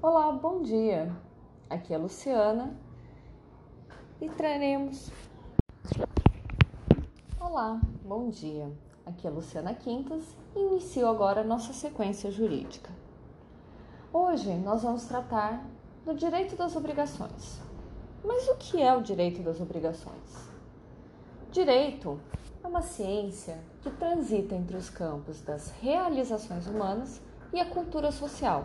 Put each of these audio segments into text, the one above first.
Olá, bom dia. Aqui é a Luciana e traremos. Olá, bom dia. Aqui é a Luciana Quintas e inicio agora a nossa sequência jurídica. Hoje nós vamos tratar do direito das obrigações. Mas o que é o direito das obrigações? Direito é uma ciência que transita entre os campos das realizações humanas e a cultura social.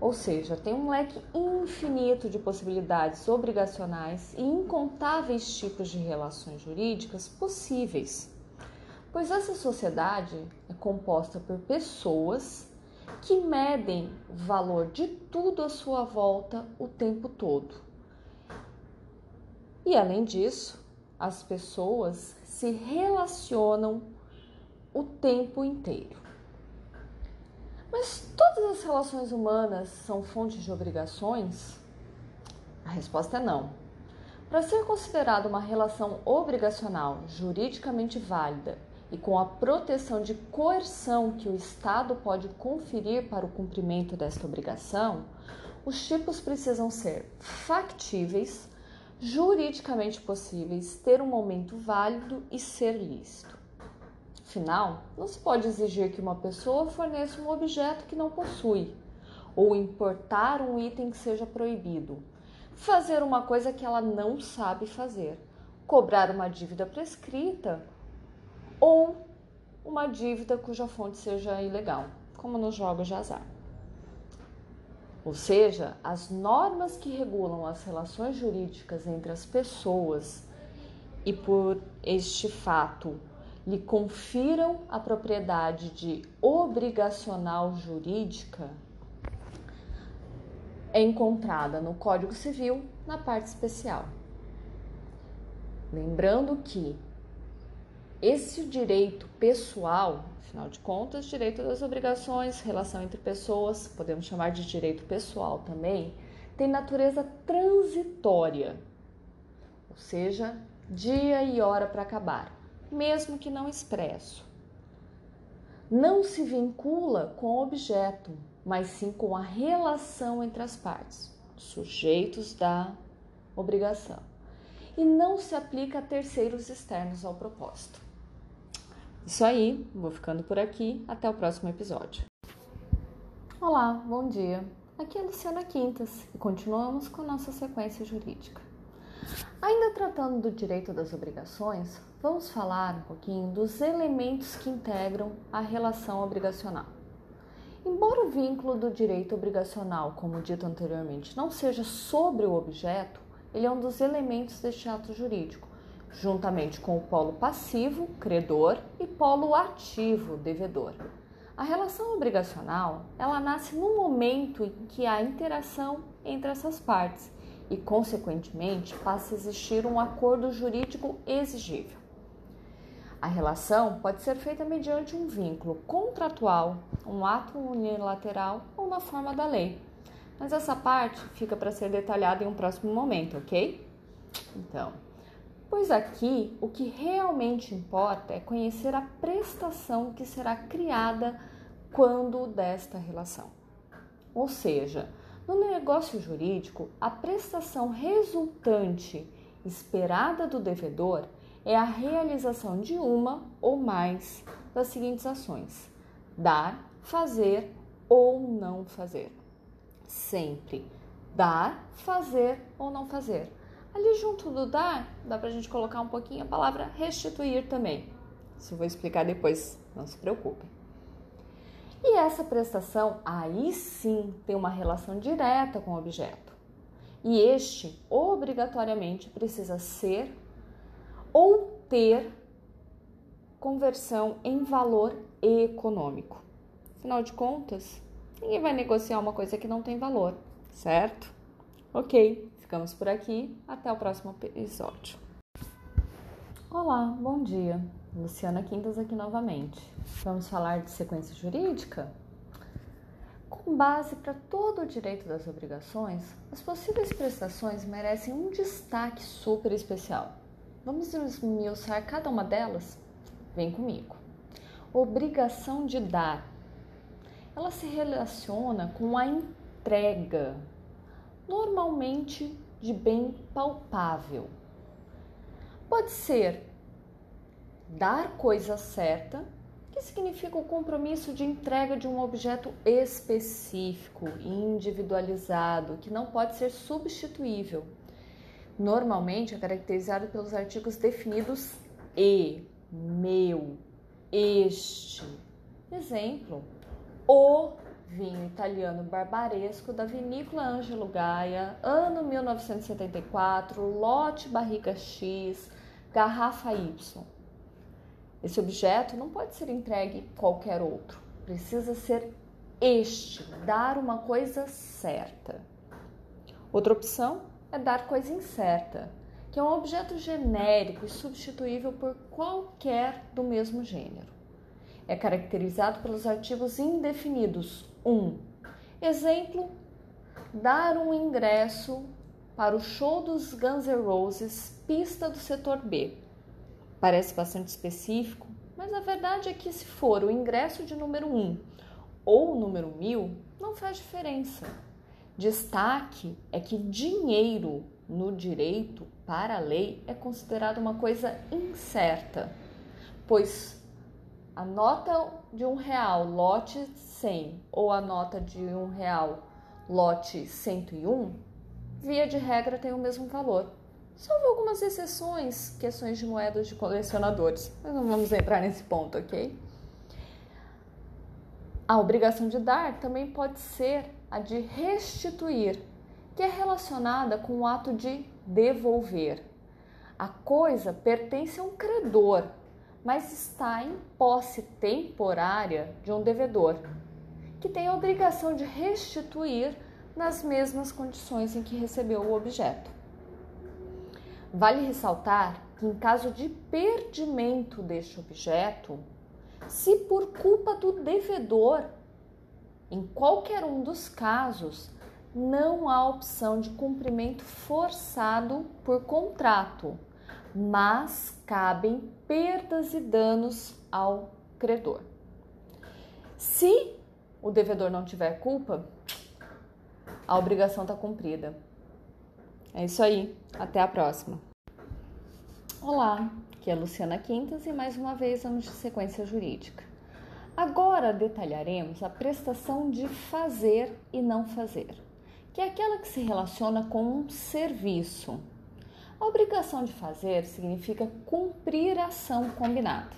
Ou seja, tem um leque infinito de possibilidades obrigacionais e incontáveis tipos de relações jurídicas possíveis. Pois essa sociedade é composta por pessoas que medem o valor de tudo à sua volta o tempo todo. E além disso, as pessoas se relacionam o tempo inteiro. Mas todas as relações humanas são fontes de obrigações? A resposta é não. Para ser considerada uma relação obrigacional juridicamente válida e com a proteção de coerção que o Estado pode conferir para o cumprimento desta obrigação, os tipos precisam ser factíveis, juridicamente possíveis, ter um momento válido e ser lícito. Afinal, não se pode exigir que uma pessoa forneça um objeto que não possui, ou importar um item que seja proibido, fazer uma coisa que ela não sabe fazer, cobrar uma dívida prescrita ou uma dívida cuja fonte seja ilegal, como nos jogos de azar. Ou seja, as normas que regulam as relações jurídicas entre as pessoas e por este fato lhe confiram a propriedade de obrigacional jurídica é encontrada no Código Civil, na parte especial. Lembrando que esse direito pessoal, afinal de contas, direito das obrigações, relação entre pessoas, podemos chamar de direito pessoal também, tem natureza transitória, ou seja, dia e hora para acabar, mesmo que não expresso. Não se vincula com o objeto, mas sim com a relação entre as partes, sujeitos da obrigação, e não se aplica a terceiros externos ao propósito. Isso aí, vou ficando por aqui. Até o próximo episódio. Olá, bom dia. Aqui é Luciana Quintas e continuamos com nossa sequência jurídica. Ainda tratando do direito das obrigações, vamos falar um pouquinho dos elementos que integram a relação obrigacional. Embora o vínculo do direito obrigacional, como dito anteriormente, não seja sobre o objeto, ele é um dos elementos deste ato jurídico juntamente com o polo passivo, credor, e polo ativo, devedor. A relação obrigacional, ela nasce no momento em que há interação entre essas partes e, consequentemente, passa a existir um acordo jurídico exigível. A relação pode ser feita mediante um vínculo contratual, um ato unilateral ou na forma da lei. Mas essa parte fica para ser detalhada em um próximo momento, ok? Então, Pois aqui o que realmente importa é conhecer a prestação que será criada quando desta relação. Ou seja, no negócio jurídico, a prestação resultante esperada do devedor é a realização de uma ou mais das seguintes ações: dar, fazer ou não fazer. Sempre dar, fazer ou não fazer Ali junto do dar, dá para a gente colocar um pouquinho a palavra restituir também. Isso eu vou explicar depois, não se preocupe. E essa prestação aí sim tem uma relação direta com o objeto. E este obrigatoriamente precisa ser ou ter conversão em valor econômico. Afinal de contas, ninguém vai negociar uma coisa que não tem valor, certo? Ok, ficamos por aqui. Até o próximo episódio. Olá, bom dia. Luciana Quintas aqui novamente. Vamos falar de sequência jurídica? Com base para todo o direito das obrigações, as possíveis prestações merecem um destaque super especial. Vamos esmiuçar cada uma delas? Vem comigo. Obrigação de dar. Ela se relaciona com a entrega, normalmente de bem palpável. Pode ser dar coisa certa, que significa o compromisso de entrega de um objeto específico, individualizado, que não pode ser substituível. Normalmente é caracterizado pelos artigos definidos e, meu, este. Exemplo: o vinho italiano barbaresco da vinícola Ângelo Gaia, ano 1974, lote barrica X, garrafa Y. Esse objeto não pode ser entregue qualquer outro, precisa ser este, dar uma coisa certa. Outra opção é dar coisa incerta, que é um objeto genérico e substituível por qualquer do mesmo gênero. É caracterizado pelos artigos indefinidos 1. Exemplo: dar um ingresso para o show dos Guns N' Roses, pista do setor B. Parece bastante específico, mas a verdade é que se for o ingresso de número 1 ou o número 1000, não faz diferença. Destaque é que dinheiro no direito, para a lei, é considerado uma coisa incerta, pois a nota de um real, lote 100, ou a nota de um real, lote 101, via de regra tem o mesmo valor. Salvo algumas exceções, questões de moedas de colecionadores, mas não vamos entrar nesse ponto, ok? A obrigação de dar também pode ser a de restituir, que é relacionada com o ato de devolver. A coisa pertence a um credor, mas está em posse temporária de um devedor, que tem a obrigação de restituir nas mesmas condições em que recebeu o objeto. Vale ressaltar que, em caso de perdimento deste objeto, se por culpa do devedor, em qualquer um dos casos, não há opção de cumprimento forçado por contrato mas cabem perdas e danos ao credor. Se o devedor não tiver culpa, a obrigação está cumprida. É isso aí, até a próxima. Olá, aqui é Luciana Quintas e mais uma vez vamos de sequência jurídica. Agora detalharemos a prestação de fazer e não fazer, que é aquela que se relaciona com um serviço, a obrigação de fazer significa cumprir a ação combinada.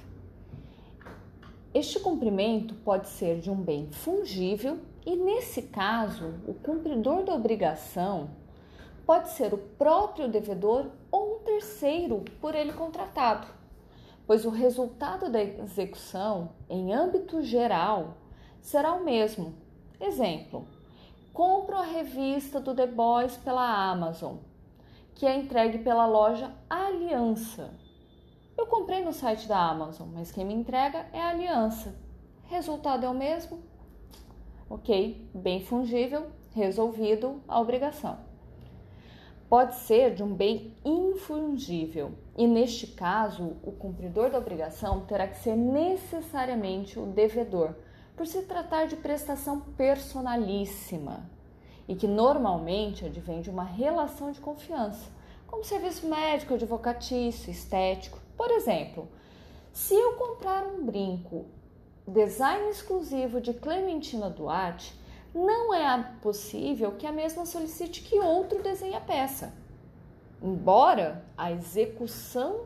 Este cumprimento pode ser de um bem fungível e, nesse caso, o cumpridor da obrigação pode ser o próprio devedor ou um terceiro por ele contratado, pois o resultado da execução, em âmbito geral, será o mesmo. Exemplo: compro a revista do The Boys pela Amazon que é entregue pela loja Aliança. Eu comprei no site da Amazon, mas quem me entrega é a Aliança. Resultado é o mesmo? Ok, bem fungível, resolvido a obrigação. Pode ser de um bem infungível, e neste caso, o cumpridor da obrigação terá que ser necessariamente o devedor, por se tratar de prestação personalíssima e que normalmente advém de uma relação de confiança, como serviço médico, advocatício, estético. Por exemplo, se eu comprar um brinco design exclusivo de Clementina Duarte, não é possível que a mesma solicite que outro desenhe a peça. Embora a execução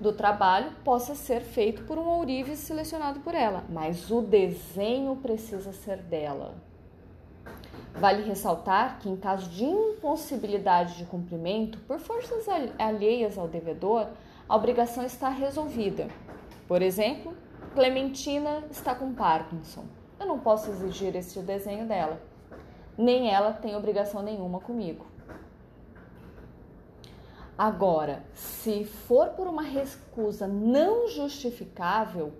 do trabalho possa ser feito por um ourives selecionado por ela, mas o desenho precisa ser dela. Vale ressaltar que, em caso de impossibilidade de cumprimento por forças alheias ao devedor, a obrigação está resolvida. Por exemplo, Clementina está com Parkinson. Eu não posso exigir este desenho dela. Nem ela tem obrigação nenhuma comigo. Agora, se for por uma recusa não justificável,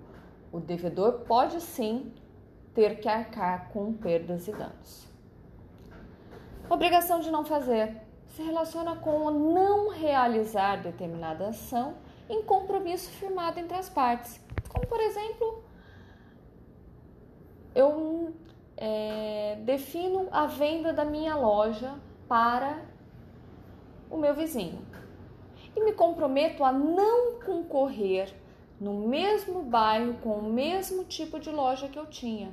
o devedor pode sim ter que arcar com perdas e danos. Obrigação de não fazer se relaciona com o não realizar determinada ação em compromisso firmado entre as partes. Como, por exemplo, eu é, defino a venda da minha loja para o meu vizinho e me comprometo a não concorrer no mesmo bairro com o mesmo tipo de loja que eu tinha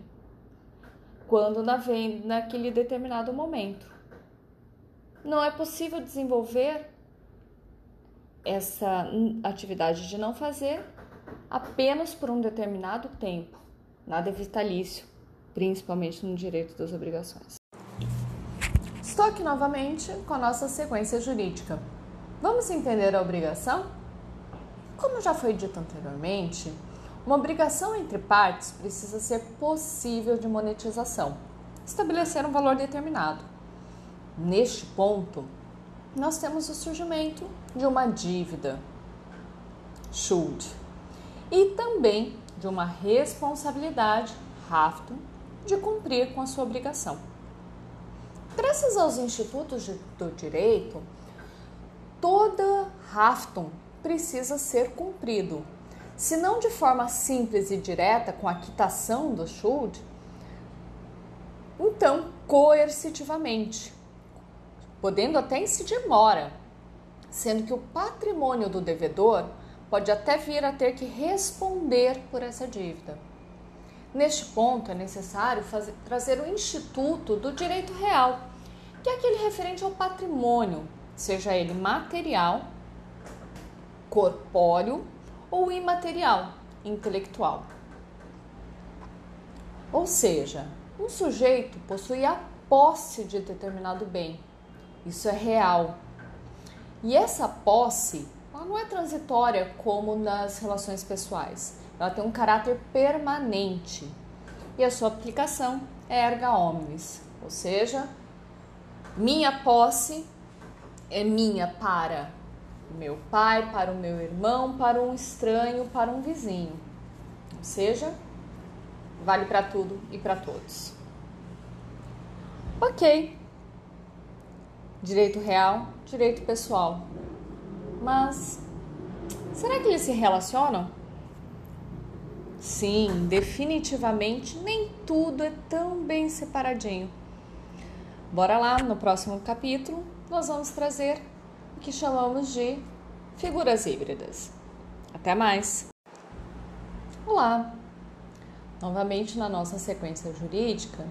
quando na venda naquele determinado momento. Não é possível desenvolver essa atividade de não fazer apenas por um determinado tempo. Nada é vitalício, principalmente no direito das obrigações. Estou aqui novamente com a nossa sequência jurídica. Vamos entender a obrigação? Como já foi dito anteriormente, uma obrigação entre partes precisa ser possível de monetização, estabelecer um valor determinado. Neste ponto, nós temos o surgimento de uma dívida, Schuld, e também de uma responsabilidade, Haftung, de cumprir com a sua obrigação. Graças aos institutos do direito, toda Haftung precisa ser cumprido, se não de forma simples e direta com a quitação do Schuld, então coercitivamente, podendo até incidir mora, sendo que o patrimônio do devedor pode até vir a ter que responder por essa dívida. Neste ponto, é necessário fazer, trazer o Instituto do Direito Real, que é aquele referente ao patrimônio, seja ele material, corpóreo ou imaterial, intelectual. Ou seja, um sujeito possui a posse de determinado bem. Isso é real. E essa posse ela não é transitória como nas relações pessoais. Ela tem um caráter permanente. E a sua aplicação é erga omnes, ou seja, minha posse é minha para o meu pai, para o meu irmão, para um estranho, para um vizinho. Ou seja, vale para tudo e para todos. Ok. Direito real, direito pessoal. Mas será que eles se relacionam? Sim, definitivamente nem tudo é tão bem separadinho. Bora lá, no próximo capítulo nós vamos trazer o que chamamos de figuras híbridas. Até mais! Olá! Novamente na nossa sequência jurídica,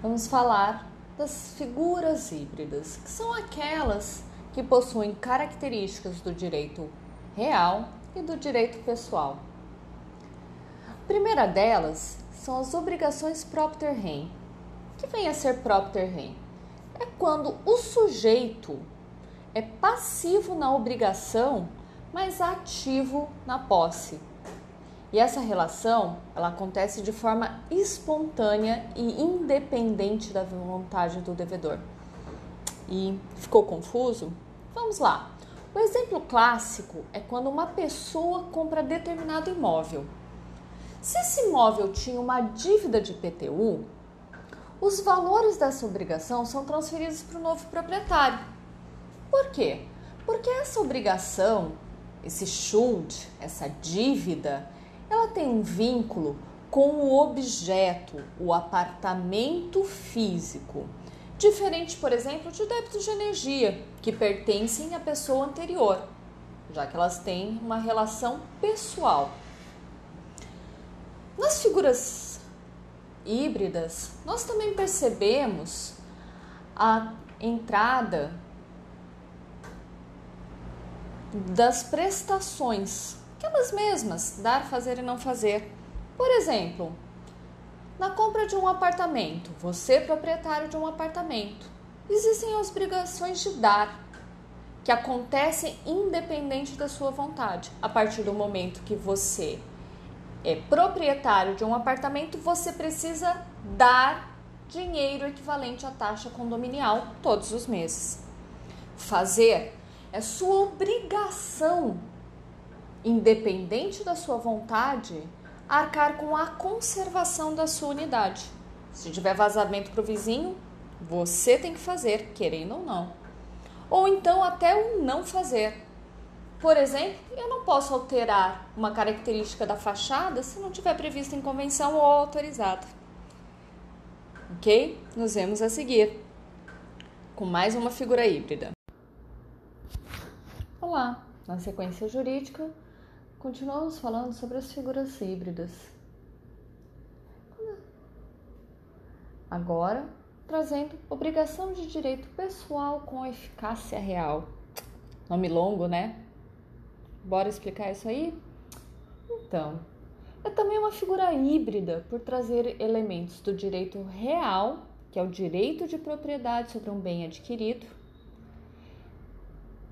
vamos falar das figuras híbridas, que são aquelas que possuem características do direito real e do direito pessoal. A primeira delas são as obrigações propter rem. O que vem a ser propter rem? É quando o sujeito é passivo na obrigação, mas ativo na posse. E essa relação, ela acontece de forma espontânea e independente da vontade do devedor. E ficou confuso? Vamos lá. O exemplo clássico é quando uma pessoa compra determinado imóvel. Se esse imóvel tinha uma dívida de PTU, os valores dessa obrigação são transferidos para o novo proprietário. Por quê? Porque essa obrigação, esse schuld, essa dívida, ela tem um vínculo com o objeto, o apartamento físico. Diferente, por exemplo, de débitos de energia, que pertencem à pessoa anterior, já que elas têm uma relação pessoal. Nas figuras híbridas, nós também percebemos a entrada das prestações, aquelas mesmas, dar, fazer e não fazer. Por exemplo, na compra de um apartamento, você proprietário de um apartamento, existem as obrigações de dar, que acontecem independente da sua vontade. A partir do momento que você é proprietário de um apartamento, você precisa dar dinheiro equivalente à taxa condominial todos os meses. Fazer é sua obrigação, independente da sua vontade, arcar com a conservação da sua unidade. Se tiver vazamento para o vizinho, você tem que fazer, querendo ou não. Ou então até o não fazer. Por exemplo, eu não posso alterar uma característica da fachada se não tiver previsto em convenção ou autorizado. Ok? Nos vemos a seguir com mais uma figura híbrida. Olá! Na sequência jurídica, continuamos falando sobre as figuras híbridas. Agora, trazendo obrigação de direito pessoal com eficácia real. Nome longo, né? Bora explicar isso aí? Então, é também uma figura híbrida por trazer elementos do direito real, que é o direito de propriedade sobre um bem adquirido,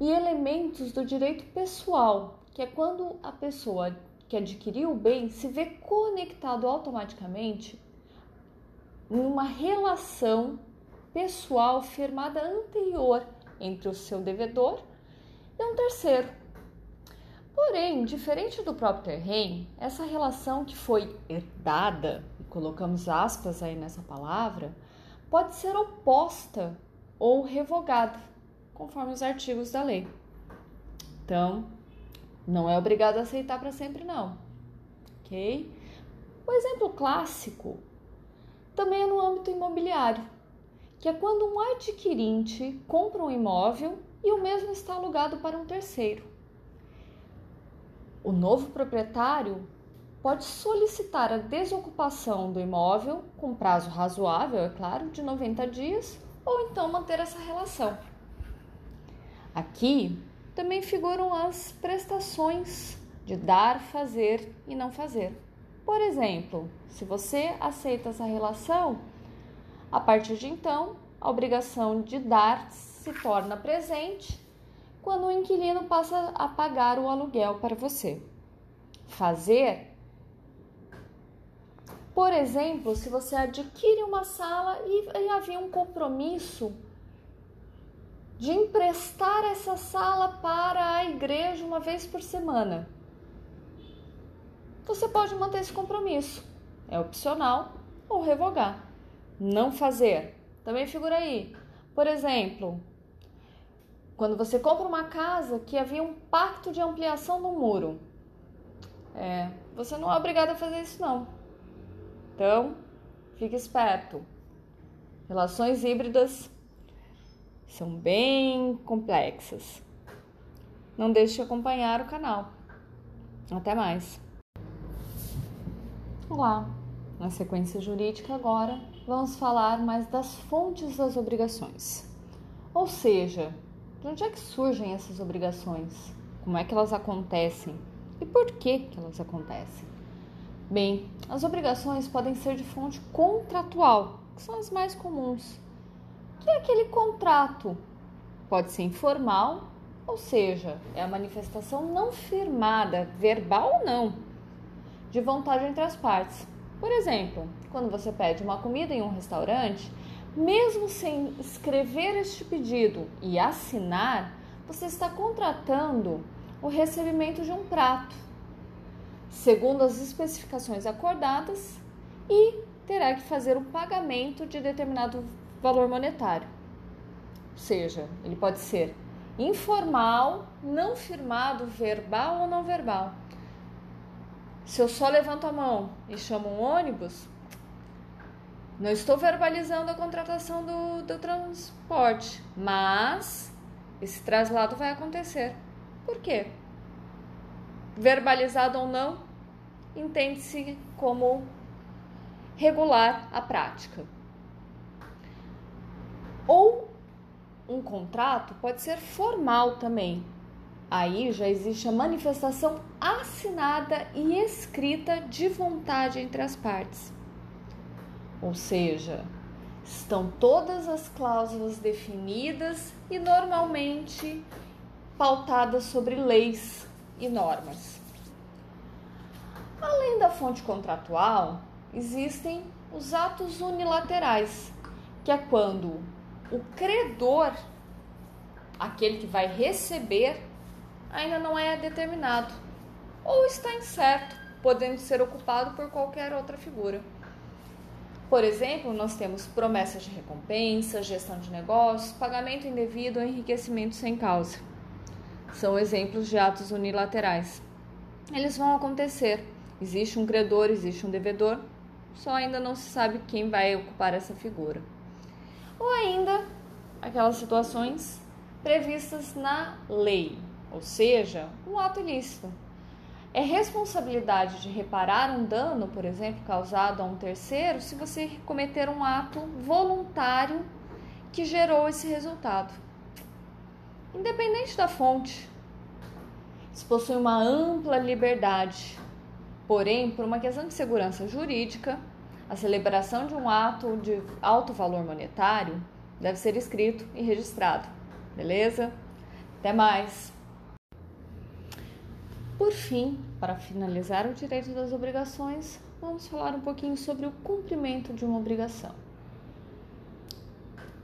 e elementos do direito pessoal, que é quando a pessoa que adquiriu o bem se vê conectado automaticamente numa relação pessoal firmada anterior entre o seu devedor e um terceiro. Porém, diferente do próprio terreno, essa relação que foi herdada, e colocamos aspas aí nessa palavra, pode ser oposta ou revogada, conforme os artigos da lei. Então, não é obrigado a aceitar para sempre, não. Ok? O exemplo clássico também é no âmbito imobiliário, que é quando um adquirente compra um imóvel e o mesmo está alugado para um terceiro. O novo proprietário pode solicitar a desocupação do imóvel com prazo razoável, é claro, de 90 dias, ou então manter essa relação. Aqui também figuram as prestações de dar, fazer e não fazer. Por exemplo, se você aceita essa relação, a partir de então, a obrigação de dar se torna presente quando o inquilino passa a pagar o aluguel para você. Fazer, por exemplo, se você adquire uma sala e, havia um compromisso de emprestar essa sala para a igreja uma vez por semana. Você pode manter esse compromisso. É opcional ou revogar. Não fazer. Também figura aí. Por exemplo, quando você compra uma casa que havia um pacto de ampliação do muro, é, você não é obrigado a fazer isso não. Então, fique esperto. Relações híbridas são bem complexas. Não deixe de acompanhar o canal. Até mais. Olá. Na sequência jurídica agora, vamos falar mais das fontes das obrigações. Ou seja, de onde é que surgem essas obrigações? Como é que elas acontecem? E por que, que elas acontecem? Bem, as obrigações podem ser de fonte contratual, que são as mais comuns. Que é aquele contrato? Pode ser informal, ou seja, é a manifestação não firmada, verbal ou não, de vontade entre as partes. Por exemplo, quando você pede uma comida em um restaurante, mesmo sem escrever este pedido e assinar, você está contratando o recebimento de um prato, segundo as especificações acordadas, e terá que fazer o pagamento de determinado valor monetário. Ou seja, ele pode ser informal, não firmado, verbal ou não verbal. Se eu só levanto a mão e chamo um ônibus, não estou verbalizando a contratação do, do transporte, mas esse traslado vai acontecer. Por quê? Verbalizado ou não, entende-se como regular a prática. Ou um contrato pode ser formal também. Aí já existe a manifestação assinada e escrita de vontade entre as partes. Ou seja, estão todas as cláusulas definidas e normalmente pautadas sobre leis e normas. Além da fonte contratual, existem os atos unilaterais, que é quando o credor, aquele que vai receber, ainda não é determinado ou está incerto, podendo ser ocupado por qualquer outra figura. Por exemplo, nós temos promessas de recompensa, gestão de negócios, pagamento indevido ou enriquecimento sem causa. São exemplos de atos unilaterais. Eles vão acontecer. Existe um credor, existe um devedor, só ainda não se sabe quem vai ocupar essa figura. Ou ainda aquelas situações previstas na lei, ou seja, um ato ilícito. É responsabilidade de reparar um dano, por exemplo, causado a um terceiro, se você cometer um ato voluntário que gerou esse resultado. Independente da fonte, se possui uma ampla liberdade. Porém, por uma questão de segurança jurídica, a celebração de um ato de alto valor monetário deve ser escrito e registrado. Beleza? Até mais! Por fim, para finalizar o direito das obrigações, vamos falar um pouquinho sobre o cumprimento de uma obrigação.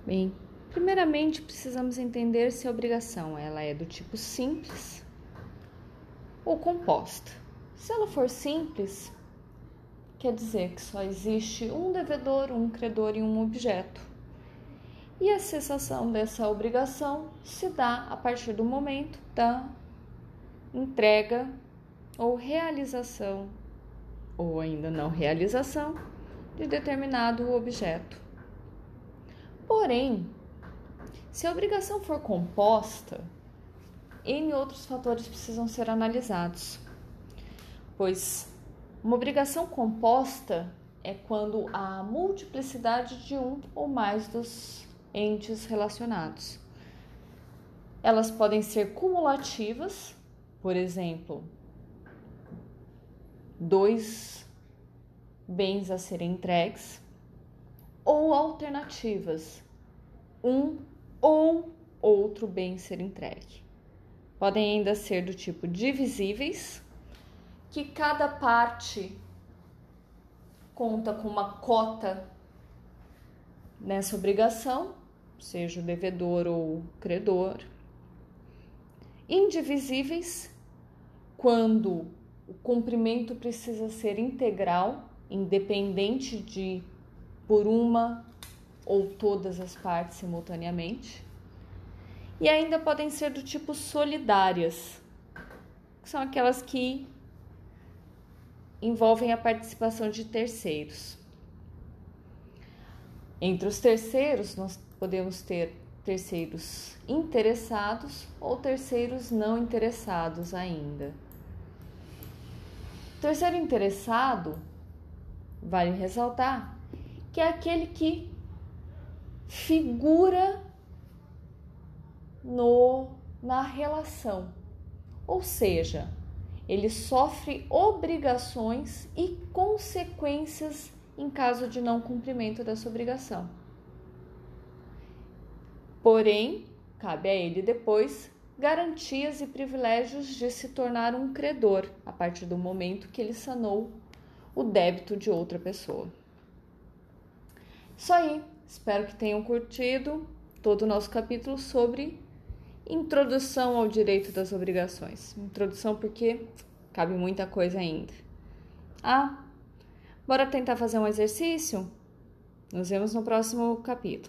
Bem, primeiramente precisamos entender se a obrigação ela é do tipo simples ou composta. Se ela for simples, quer dizer que só existe um devedor, um credor e um objeto. E a cessação dessa obrigação se dá a partir do momento da entrega ou realização, ou ainda não realização, de determinado objeto. Porém, se a obrigação for composta, N outros fatores precisam ser analisados, pois uma obrigação composta é quando há multiplicidade de um ou mais dos entes relacionados. Elas podem ser cumulativas, por exemplo, dois bens a serem entregues, ou alternativas, um ou outro bem ser entregue. Podem ainda ser do tipo divisíveis, que cada parte conta com uma cota nessa obrigação, seja o devedor ou o credor. Indivisíveis, quando o cumprimento precisa ser integral, independente de por uma ou todas as partes simultaneamente. E ainda podem ser do tipo solidárias, que são aquelas que envolvem a participação de terceiros. Entre os terceiros, nós podemos ter terceiros interessados ou terceiros não interessados ainda. Terceiro interessado, vale ressaltar, que é aquele que figura no na relação. Ou seja, ele sofre obrigações e consequências em caso de não cumprimento dessa obrigação. Porém, cabe a ele depois garantias e privilégios de se tornar um credor a partir do momento que ele sanou o débito de outra pessoa. Isso aí, espero que tenham curtido todo o nosso capítulo sobre introdução ao direito das obrigações. Introdução porque cabe muita coisa ainda. Ah, bora tentar fazer um exercício? Nos vemos no próximo capítulo.